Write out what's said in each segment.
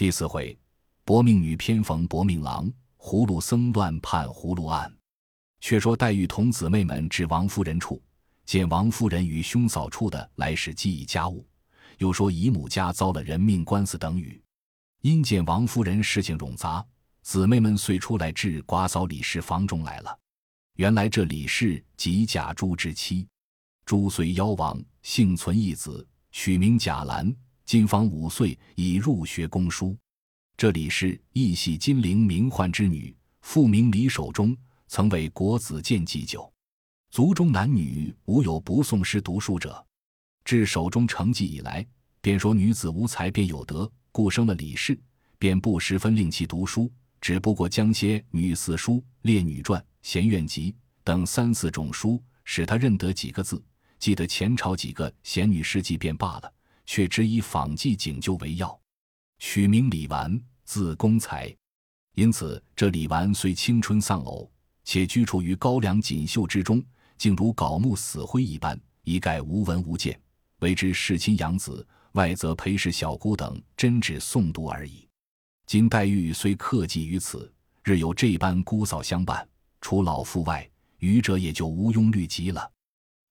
第四回，薄命女偏逢薄命郎，葫芦僧乱判葫芦案。却说黛玉同姊妹们至王夫人处，见王夫人与兄嫂处的来使记忆家务，又说姨母家遭了人命官司等语。因见王夫人事情冗杂，姊妹们遂出来至寡嫂李氏房中来了。原来这李氏即贾珠之妻，珠虽夭亡，幸存一子，取名贾兰。今方五岁，已入学攻书。这李氏亦系金陵名宦之女，父名李守忠，曾为国子监祭酒。族中男女无有不诵诗读书者。至守中成绩以来，便说女子无才便有德，故生了李氏，便不十分令其读书，只不过将些女四书、列女传、闲苑集等三四种书，使他认得几个字，记得前朝几个贤女事迹便罢了。却只以仿记警究为要，取名李纨，字公才。因此，这李纨虽青春丧偶，且居处于高粱锦绣之中，竟如槁木死灰一般，一概无闻无见。为之世亲养子，外则陪侍小姑等，真只诵读而已。今黛玉虽客寄于此，日有这般姑嫂相伴，除老父外，余者也就无庸虑及了。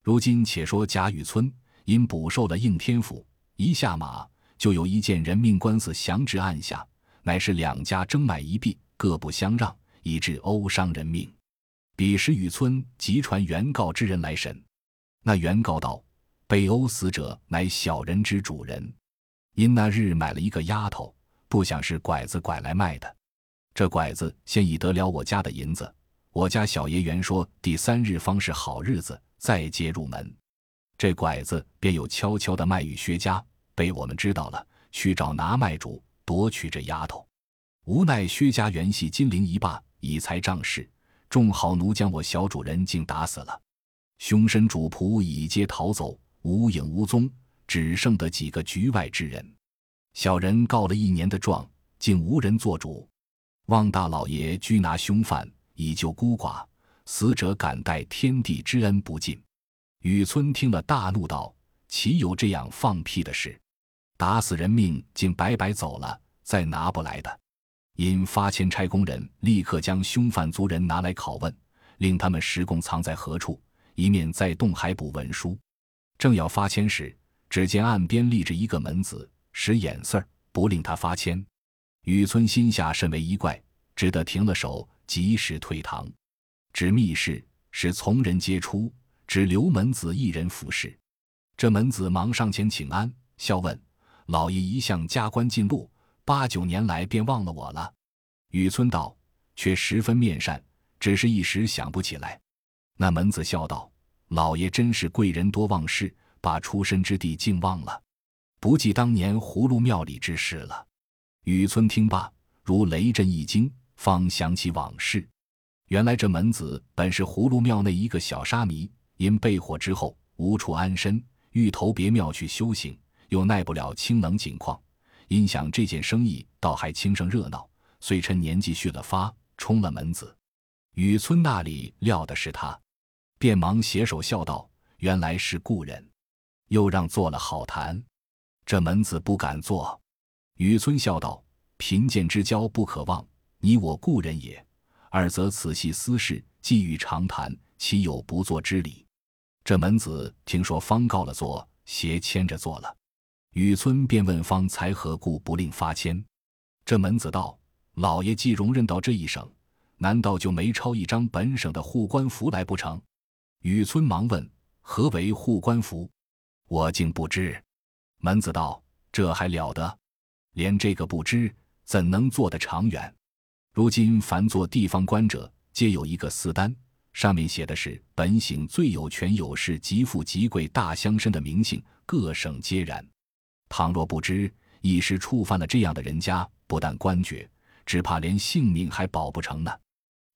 如今且说贾雨村因补受了应天府。一下马，就有一件人命官司降至案下，乃是两家争买一币，各不相让，以致殴伤人命。彼时雨村即传原告之人来审，那原告道：被殴死者乃小人之主人，因那日买了一个丫头，不想是拐子拐来卖的。这拐子先已得了我家的银子，我家小爷原说第三日方是好日子，再接入门。这拐子便有悄悄的卖与薛家。被我们知道了，去找拿卖主夺取这丫头。无奈薛家原系金陵一霸，以财仗势，众好奴将我小主人竟打死了。凶身主仆已皆逃走，无影无踪，只剩得几个局外之人。小人告了一年的状，竟无人做主。望大老爷拘拿凶犯，以救孤寡。死者感戴天地之恩不尽。雨村听了，大怒道：“岂有这样放屁的事！”打死人命，竟白白走了，再拿不来的。因发签差工人立刻将凶犯族人拿来拷问，令他们实供藏在何处，一面再动海补文书。正要发签时，只见岸边立着一个门子，使眼色儿不令他发签。雨村心下甚为疑怪，只得停了手，及时退堂。指密室，使从人皆出，只留门子一人服侍。这门子忙上前请安，笑问。老爷一向加官进禄，八九年来便忘了我了。雨村道：“却十分面善，只是一时想不起来。”那门子笑道：“老爷真是贵人多忘事，把出身之地竟忘了，不记当年葫芦庙里之事了。”雨村听罢，如雷震一惊，方想起往事。原来这门子本是葫芦庙内一个小沙弥，因被火之后无处安身，欲投别庙去修行。又耐不了清冷景况，因想这件生意倒还轻声热闹，遂趁年纪续了发，冲了门子。雨村那里料的是他，便忙携手笑道：“原来是故人。”又让做了好谈。这门子不敢做。雨村笑道：“贫贱之交不可忘，你我故人也。二则此系私事，既欲长谈，岂有不做之理？”这门子听说方告了座，斜牵着做了。雨村便问方才何故不令发签？这门子道：“老爷既容忍到这一省，难道就没抄一张本省的护官符来不成？”雨村忙问：“何为护官符？”我竟不知。门子道：“这还了得？连这个不知，怎能做得长远？如今凡做地方官者，皆有一个私单，上面写的是本省最有权有势、极富极贵大乡绅的名姓，各省皆然。”倘若不知，一时触犯了这样的人家，不但官爵，只怕连性命还保不成呢。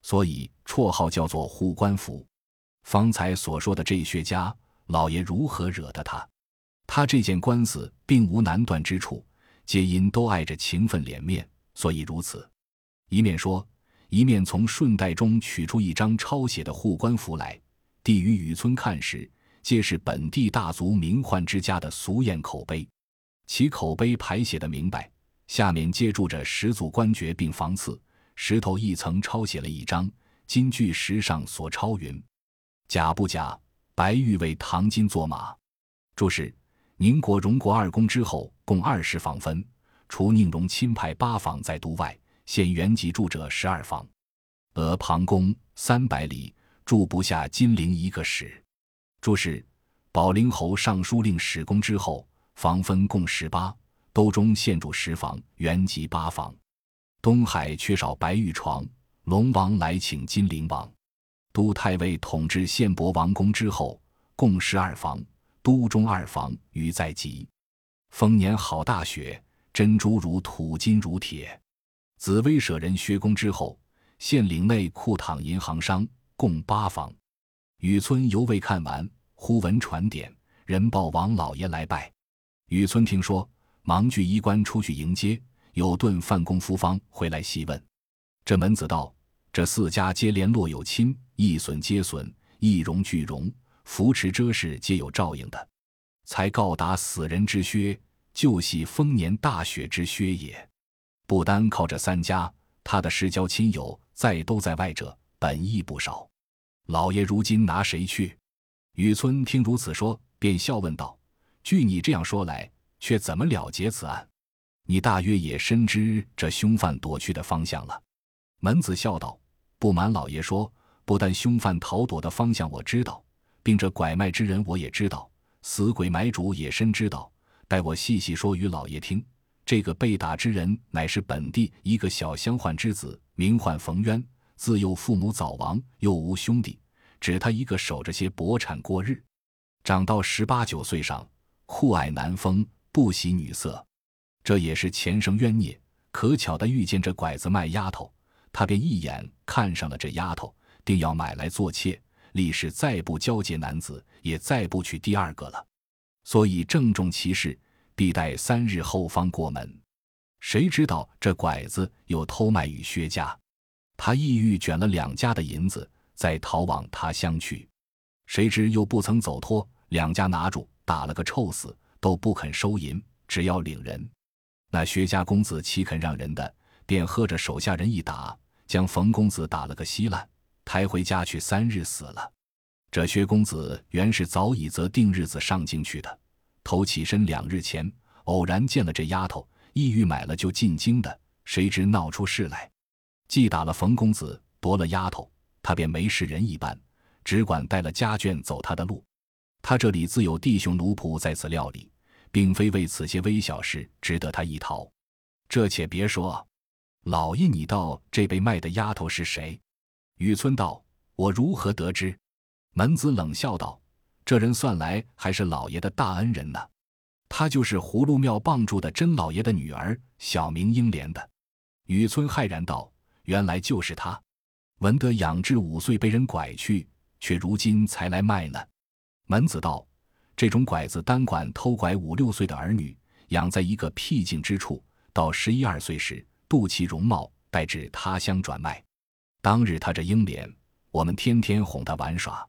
所以绰号叫做护官符。方才所说的这薛家老爷如何惹得他？他这件官司并无难断之处，皆因都碍着情分脸面，所以如此。一面说，一面从顺带中取出一张抄写的护官符来，递与雨村看时，皆是本地大族名宦之家的俗谚口碑。其口碑排写的明白，下面接住着十组官爵并房次，石头一层抄写了一张金句石上所抄云：“假不假？白玉为唐金作马。”注释：宁国荣国二公之后，共二十房分，除宁荣亲派八房在都外，现原籍住者十二房。俄庞公三百里，住不下金陵一个史。注释：保陵侯尚书令史公之后，房分共十八。都中现住十房，原籍八房。东海缺少白玉床，龙王来请金陵王。都太尉统治献博王宫之后，共十二房，都中二房余在籍。丰年好大雪，珍珠如土，金如铁。紫薇舍人薛公之后，县领内库躺银行商，共八房。雨村犹未看完，忽闻传点，人报王老爷来拜。雨村听说。忙具衣冠出去迎接，有顿范公夫方回来细问。这门子道：这四家皆联络有亲，一损皆损，一荣俱荣，扶持遮事皆有照应的。才告达死人之靴，就系丰年大雪之靴也。不单靠这三家，他的世交亲友在都在外者，本亦不少。老爷如今拿谁去？雨村听如此说，便笑问道：“据你这样说来。”却怎么了结此案？你大约也深知这凶犯躲去的方向了。门子笑道：“不瞒老爷说，不但凶犯逃躲的方向我知道，并这拐卖之人我也知道，死鬼买主也深知道。待我细细说与老爷听。这个被打之人乃是本地一个小乡宦之子，名唤冯渊。自幼父母早亡，又无兄弟，只他一个守着些薄产过日。长到十八九岁上，酷爱男风。”不喜女色，这也是前生冤孽。可巧的遇见这拐子卖丫头，他便一眼看上了这丫头，定要买来做妾。立誓再不交结男子，也再不娶第二个了。所以郑重其事，必待三日后方过门。谁知道这拐子又偷卖与薛家，他意欲卷了两家的银子，再逃往他乡去。谁知又不曾走脱，两家拿住，打了个臭死。都不肯收银，只要领人。那薛家公子岂肯让人的？便喝着手下人一打，将冯公子打了个稀烂，抬回家去，三日死了。这薛公子原是早已择定日子上京去的，头起身两日前，偶然见了这丫头，意欲买了就进京的，谁知闹出事来，既打了冯公子，夺了丫头，他便没事人一般，只管带了家眷走他的路。他这里自有弟兄奴仆在此料理。并非为此些微小事值得他一逃，这且别说。老爷，你道这被卖的丫头是谁？雨村道：“我如何得知？”门子冷笑道：“这人算来还是老爷的大恩人呢。他就是葫芦庙傍住的甄老爷的女儿，小名英莲的。”雨村骇然道：“原来就是他！闻得养至五岁被人拐去，却如今才来卖呢。”门子道。这种拐子单管偷拐五六岁的儿女，养在一个僻静之处，到十一二岁时，度其容貌，带至他乡转卖。当日他这英脸，我们天天哄他玩耍。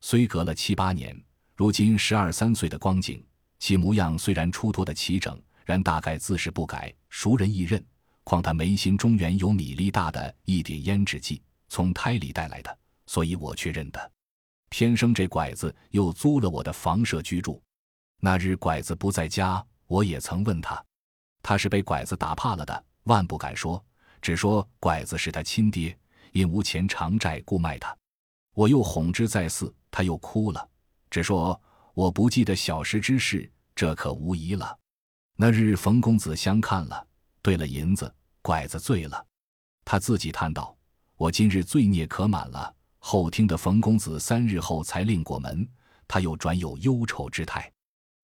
虽隔了七八年，如今十二三岁的光景，其模样虽然出脱的齐整，然大概自是不改，熟人易认。况他眉心中原有米粒大的一点胭脂迹，从胎里带来的，所以我却认得。偏生这拐子又租了我的房舍居住。那日拐子不在家，我也曾问他，他是被拐子打怕了的，万不敢说，只说拐子是他亲爹，因无钱偿债，故卖他。我又哄之再四，他又哭了，只说我不记得小时之事，这可无疑了。那日冯公子相看了，兑了银子，拐子醉了，他自己叹道：“我今日罪孽可满了。”后听得冯公子三日后才令过门，他又转有忧愁之态，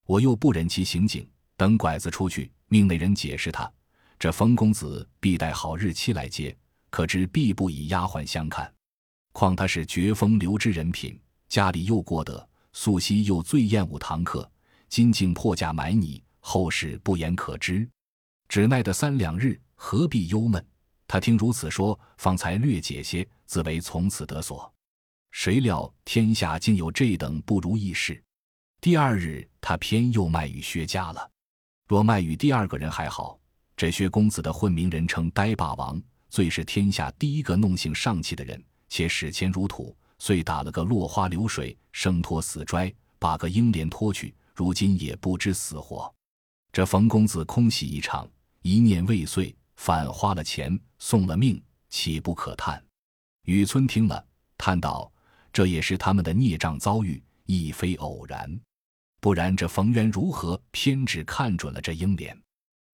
我又不忍其行径，等拐子出去，命那人解释他。这冯公子必待好日期来接，可知必不以丫鬟相看。况他是绝风流之人品，家里又过得，素昔又最厌恶堂客，今竟破价买你，后事不言可知。只奈得三两日，何必忧闷？他听如此说，方才略解些，自为从此得所。谁料天下竟有这等不如意事。第二日，他偏又卖与薛家了。若卖与第二个人还好，这薛公子的混名人称呆霸王，最是天下第一个弄性上气的人，且使钱如土，遂打了个落花流水，生拖死拽，把个英莲拖去，如今也不知死活。这冯公子空喜一场，一念未遂，反花了钱，送了命，岂不可叹？雨村听了，叹道：“这也是他们的孽障遭遇，亦非偶然。不然这冯渊如何偏只看准了这英莲？”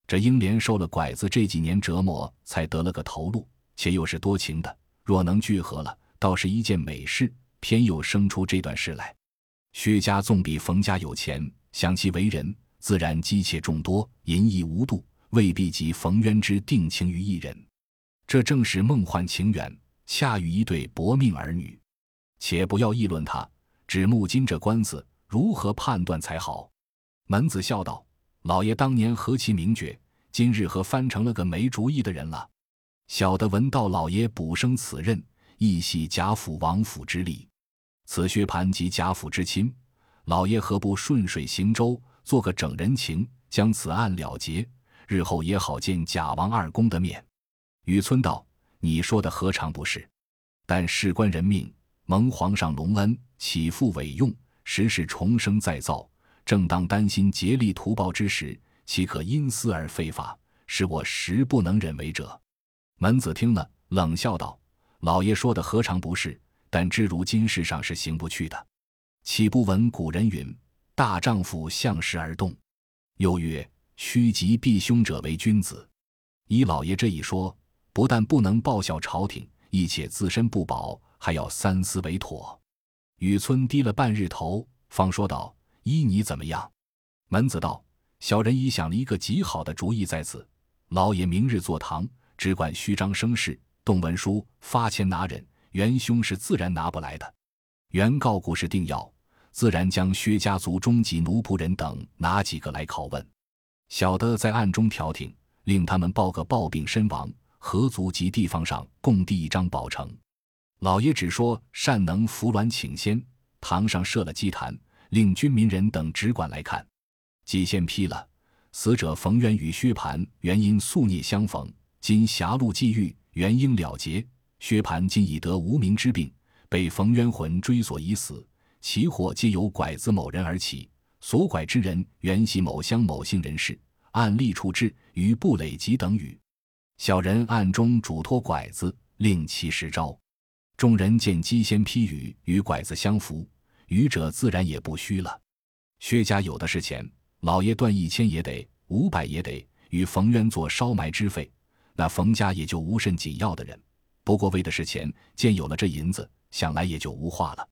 这英莲受了拐子这几年折磨，才得了个头颅，且又是多情的。若能聚合了，倒是一件美事。偏又生出这段事来。薛家纵比冯家有钱，想其为人，自然姬妾众多，淫逸无度，未必及冯渊之定情于一人。这正是梦幻情缘，恰与一对薄命儿女。且不要议论他，只目今这官司如何判断才好。门子笑道。老爷当年何其名绝，今日何翻成了个没主意的人了？小的闻道老爷补升此任，亦系贾府王府之力。此薛蟠及贾府之亲，老爷何不顺水行舟，做个整人情，将此案了结，日后也好见贾王二公的面。雨村道：“你说的何尝不是？但事关人命，蒙皇上隆恩，起复委用，时时重生再造。”正当担心竭力图报之时，岂可因私而废法？是我实不能忍为者。门子听了，冷笑道：“老爷说的何尝不是？但知如今世上是行不去的。岂不闻古人云：‘大丈夫向时而动’，又曰：‘趋吉避凶者为君子。’依老爷这一说，不但不能报效朝廷，亦且自身不保，还要三思为妥。”雨村低了半日头，方说道。依你怎么样？门子道：“小人已想了一个极好的主意，在此，老爷明日坐堂，只管虚张声势，动文书，发钱拿人，元凶是自然拿不来的。原告故事定要，自然将薛家族中级奴仆人等拿几个来拷问。小的在暗中调停，令他们报个暴病身亡，合族及地方上共递一张保成。老爷只说善能扶鸾请仙，堂上设了祭坛。”令军民人等只管来看，祭先批了。死者冯渊与薛蟠原因宿孽相逢，今狭路际遇，原应了结。薛蟠今已得无名之病，被冯渊魂追索已死。其祸皆由拐子某人而起，所拐之人原系某乡某姓人士，按例处置于布累及等语。小人暗中嘱托拐子，令其实招。众人见姬先批语与拐子相符。愚者自然也不虚了。薛家有的是钱，老爷断一千也得，五百也得，与冯渊做烧埋之费，那冯家也就无甚紧要的人。不过为的是钱，见有了这银子，想来也就无话了。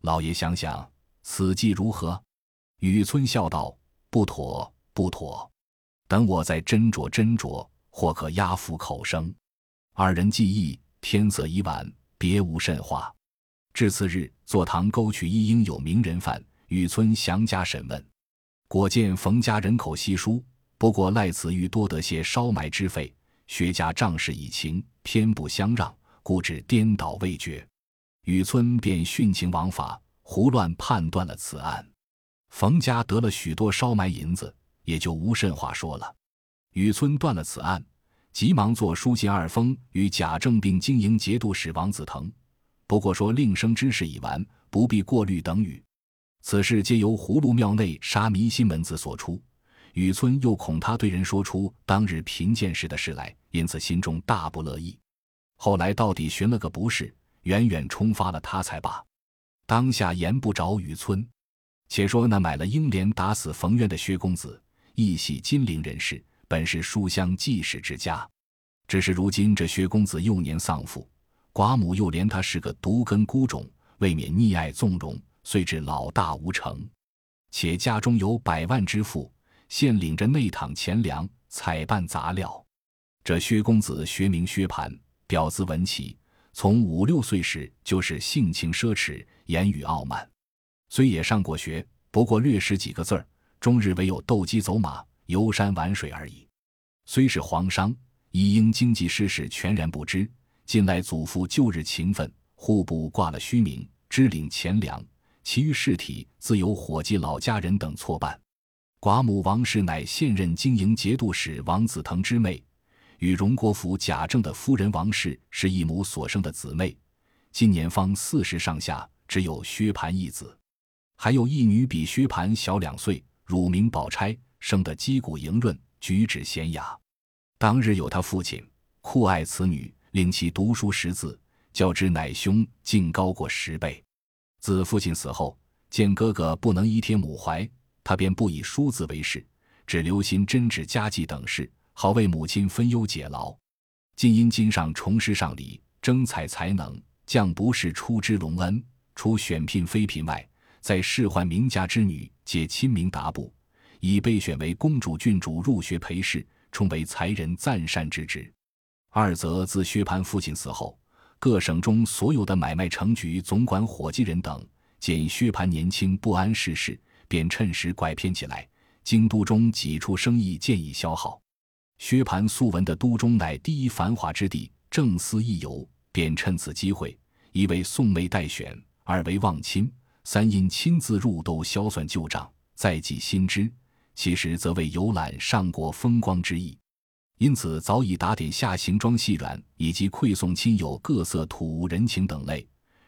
老爷想想，此计如何？雨村笑道：“不妥，不妥。等我再斟酌斟酌，或可压服口声。”二人计议，天色已晚，别无甚话。至次日，坐堂沟取一应有名人犯，雨村详加审问，果见冯家人口稀疏，不过赖此欲多得些烧埋之费。薛家仗势以情，偏不相让，故致颠倒未决。雨村便徇情枉法，胡乱判断了此案。冯家得了许多烧埋银子，也就无甚话说了。雨村断了此案，急忙做书信二封，与贾政并经营节度使王子腾。不过说令生之事已完，不必过虑等语。此事皆由葫芦庙内杀迷心门子所出。雨村又恐他对人说出当日贫贱时的事来，因此心中大不乐意。后来到底寻了个不是，远远冲发了他才罢。当下言不着雨村。且说那买了英莲打死冯渊的薛公子，亦系金陵人士，本是书香济世之家。只是如今这薛公子幼年丧父。寡母又怜他是个独根孤种，未免溺爱纵容，遂至老大无成。且家中有百万之富，现领着内躺钱粮，采办杂料。这薛公子学名薛蟠，表字文启，从五六岁时就是性情奢侈，言语傲慢。虽也上过学，不过略识几个字儿，终日唯有斗鸡走马、游山玩水而已。虽是皇商，亦因经济失事，全然不知。近来祖父旧日勤奋，户部挂了虚名，支领钱粮，其余事体自有伙计、老家人等错办。寡母王氏乃现任经营节度使王子腾之妹，与荣国府贾政的夫人王氏是一母所生的姊妹，今年方四十上下，只有薛蟠一子，还有一女比薛蟠小两岁，乳名宝钗，生得肌骨莹润，举止娴雅。当日有他父亲酷爱此女，令其读书识字。较之乃兄，竟高过十倍。自父亲死后，见哥哥不能依贴母怀，他便不以书字为事，只留心针纸家计等事，好为母亲分忧解劳。今因今上重施上礼，征采才能，将不是出之隆恩，除选聘妃嫔外，在仕宦名家之女，皆亲明达布，已被选为公主、郡主入学陪侍，充为才人赞善之职。二则自薛蟠父亲死后。各省中所有的买卖城局总管伙计人等，见薛蟠年轻不谙世事，便趁时拐骗起来。京都中几处生意渐已消耗。薛蟠素闻的都中乃第一繁华之地，正思一游，便趁此机会，一为送妹待选，二为望亲，三因亲自入斗销算旧账，再计新知，其实则为游览上国风光之意。因此，早已打点下行装细软，以及馈送亲友各色土物人情等类。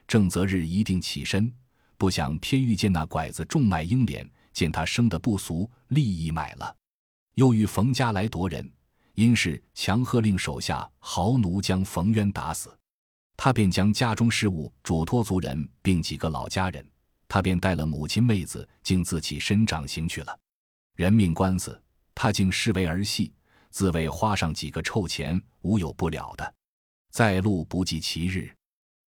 正择日一定起身，不想偏遇见那拐子重卖英莲，见他生得不俗，立意买了。又遇冯家来夺人，因是强喝令手下豪奴将冯渊打死，他便将家中事务嘱托族人，并几个老家人，他便带了母亲妹子，竟自起身长行去了。人命官司，他竟视为儿戏。自谓花上几个臭钱，无有不了的。在路不计其日，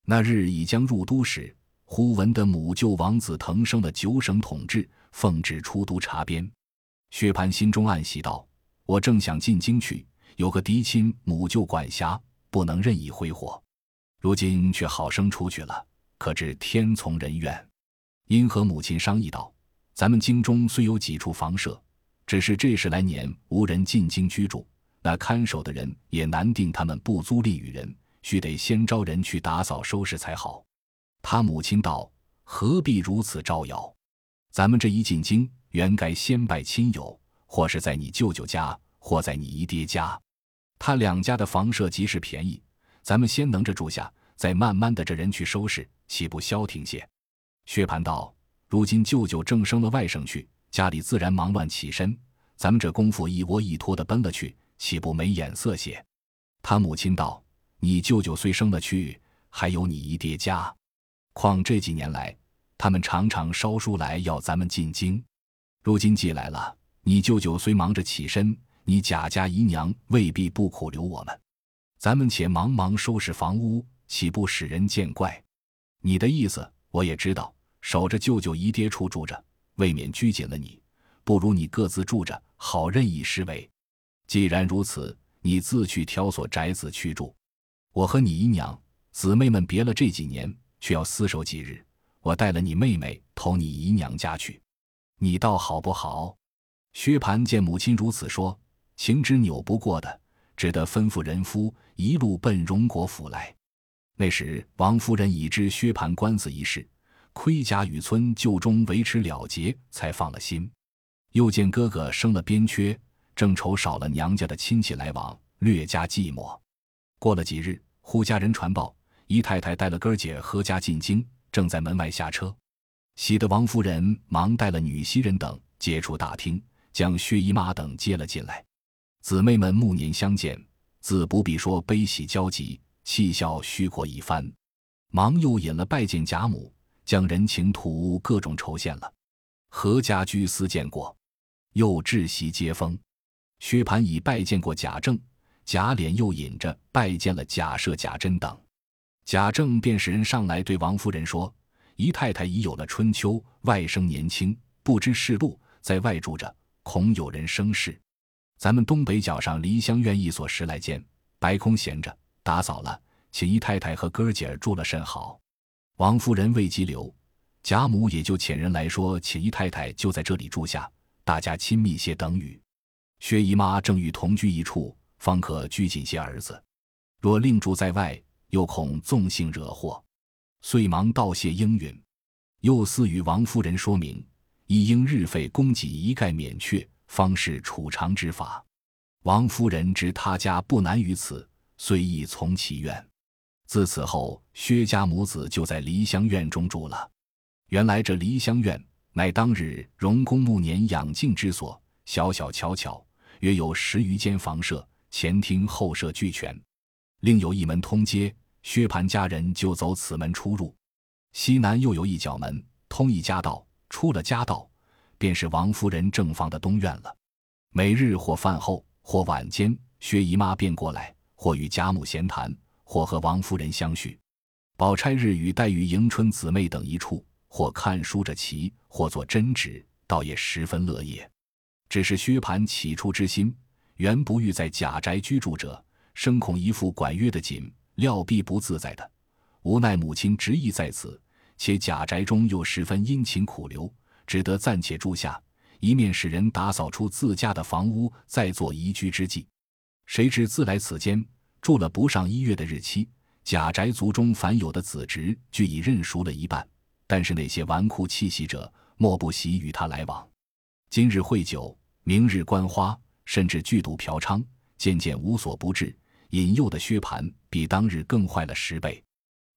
那日已将入都时，忽闻得母舅王子腾升了九省统治，奉旨出都查边。薛蟠心中暗喜道：“我正想进京去，有个嫡亲母舅管辖，不能任意挥霍。如今却好生出去了，可知天从人愿。”因和母亲商议道：“咱们京中虽有几处房舍。”只是这十来年无人进京居住，那看守的人也难定他们不租赁与人，须得先招人去打扫收拾才好。他母亲道：“何必如此招摇？咱们这一进京，原该先拜亲友，或是在你舅舅家，或在你姨爹家。他两家的房舍极是便宜，咱们先能着住下，再慢慢的这人去收拾，岂不消停些？”薛蟠道：“如今舅舅正升了外甥去。”家里自然忙乱起身，咱们这功夫一窝一拖的奔了去，岂不没眼色些？他母亲道：“你舅舅虽生了去，还有你姨爹家，况这几年来，他们常常捎书来要咱们进京。如今既来了，你舅舅虽忙着起身，你贾家姨娘未必不苦留我们。咱们且忙忙收拾房屋，岂不使人见怪？你的意思我也知道，守着舅舅姨爹处住着。”未免拘谨了你，不如你各自住着，好任意施为。既然如此，你自去挑所宅子去住。我和你姨娘姊妹们别了这几年，却要厮守几日。我带了你妹妹投你姨娘家去，你倒好不好？薛蟠见母亲如此说，情之扭不过的，只得吩咐人夫一路奔荣国府来。那时王夫人已知薛蟠官司一事。盔甲雨村旧中维持了结，才放了心。又见哥哥生了边缺，正愁少了娘家的亲戚来往，略加寂寞。过了几日，忽家人传报，姨太太带了哥儿姐合家进京，正在门外下车。喜得王夫人忙带了女袭人等接出大厅，将薛姨妈等接了进来。姊妹们暮年相见，自不必说悲喜交集，气笑虚过一番，忙又引了拜见贾母。将人情土物各种酬献了，何家居私见过，又置席接风。薛蟠已拜见过贾政，贾琏又引着拜见了贾赦、贾珍等。贾政便使人上来对王夫人说：“姨太太已有了春秋，外甥年轻，不知世路，在外住着，恐有人生事。咱们东北角上梨香院一所十来间，白空闲着，打扫了，请姨太太和哥儿姐儿住了甚好。”王夫人未及留，贾母也就遣人来说，请姨太太就在这里住下，大家亲密些等语。薛姨妈正欲同居一处，方可拘谨些儿子；若另住在外，又恐纵性惹祸，遂忙道谢应允。又似与王夫人说明，亦应日费供给一概免却，方是储藏之法。王夫人知他家不难于此，遂亦从其愿。自此后，薛家母子就在梨香院中住了。原来这梨香院乃当日荣公暮年养静之所，小小巧巧，约有十余间房舍，前厅后舍俱全，另有一门通街，薛蟠家人就走此门出入。西南又有一角门，通一家道。出了家道，便是王夫人正房的东院了。每日或饭后，或晚间，薛姨妈便过来，或与贾母闲谈。或和王夫人相叙，宝钗日与黛玉、迎春姊妹等一处，或看书着棋，或做针纸，倒也十分乐业。只是薛蟠起初之心，原不欲在贾宅居住者，生恐一副管约的紧，料必不自在的。无奈母亲执意在此，且贾宅中又十分殷勤苦留，只得暂且住下，一面使人打扫出自家的房屋，再做移居之计。谁知自来此间。住了不上一月的日期，贾宅族中凡有的子侄，俱已认熟了一半。但是那些纨绔气息者，莫不喜与他来往。今日会酒，明日观花，甚至剧赌嫖娼，渐渐无所不至，引诱的薛蟠比当日更坏了十倍。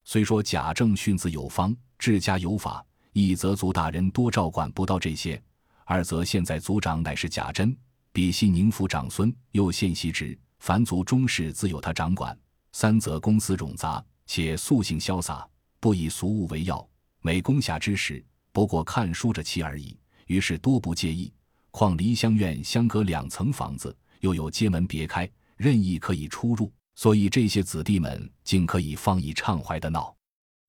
虽说贾政训子有方，治家有法，一则族大人多照管不到这些；二则现在族长乃是贾珍，比系宁府长孙，又现袭职。凡族中事自有他掌管。三则公司冗杂，且素性潇洒，不以俗务为要。每攻下之时，不过看书着棋而已，于是多不介意。况梨香院相隔两层房子，又有街门别开，任意可以出入，所以这些子弟们竟可以放逸畅怀的闹。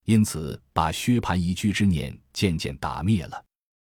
因此，把薛蟠移居之念渐渐打灭了。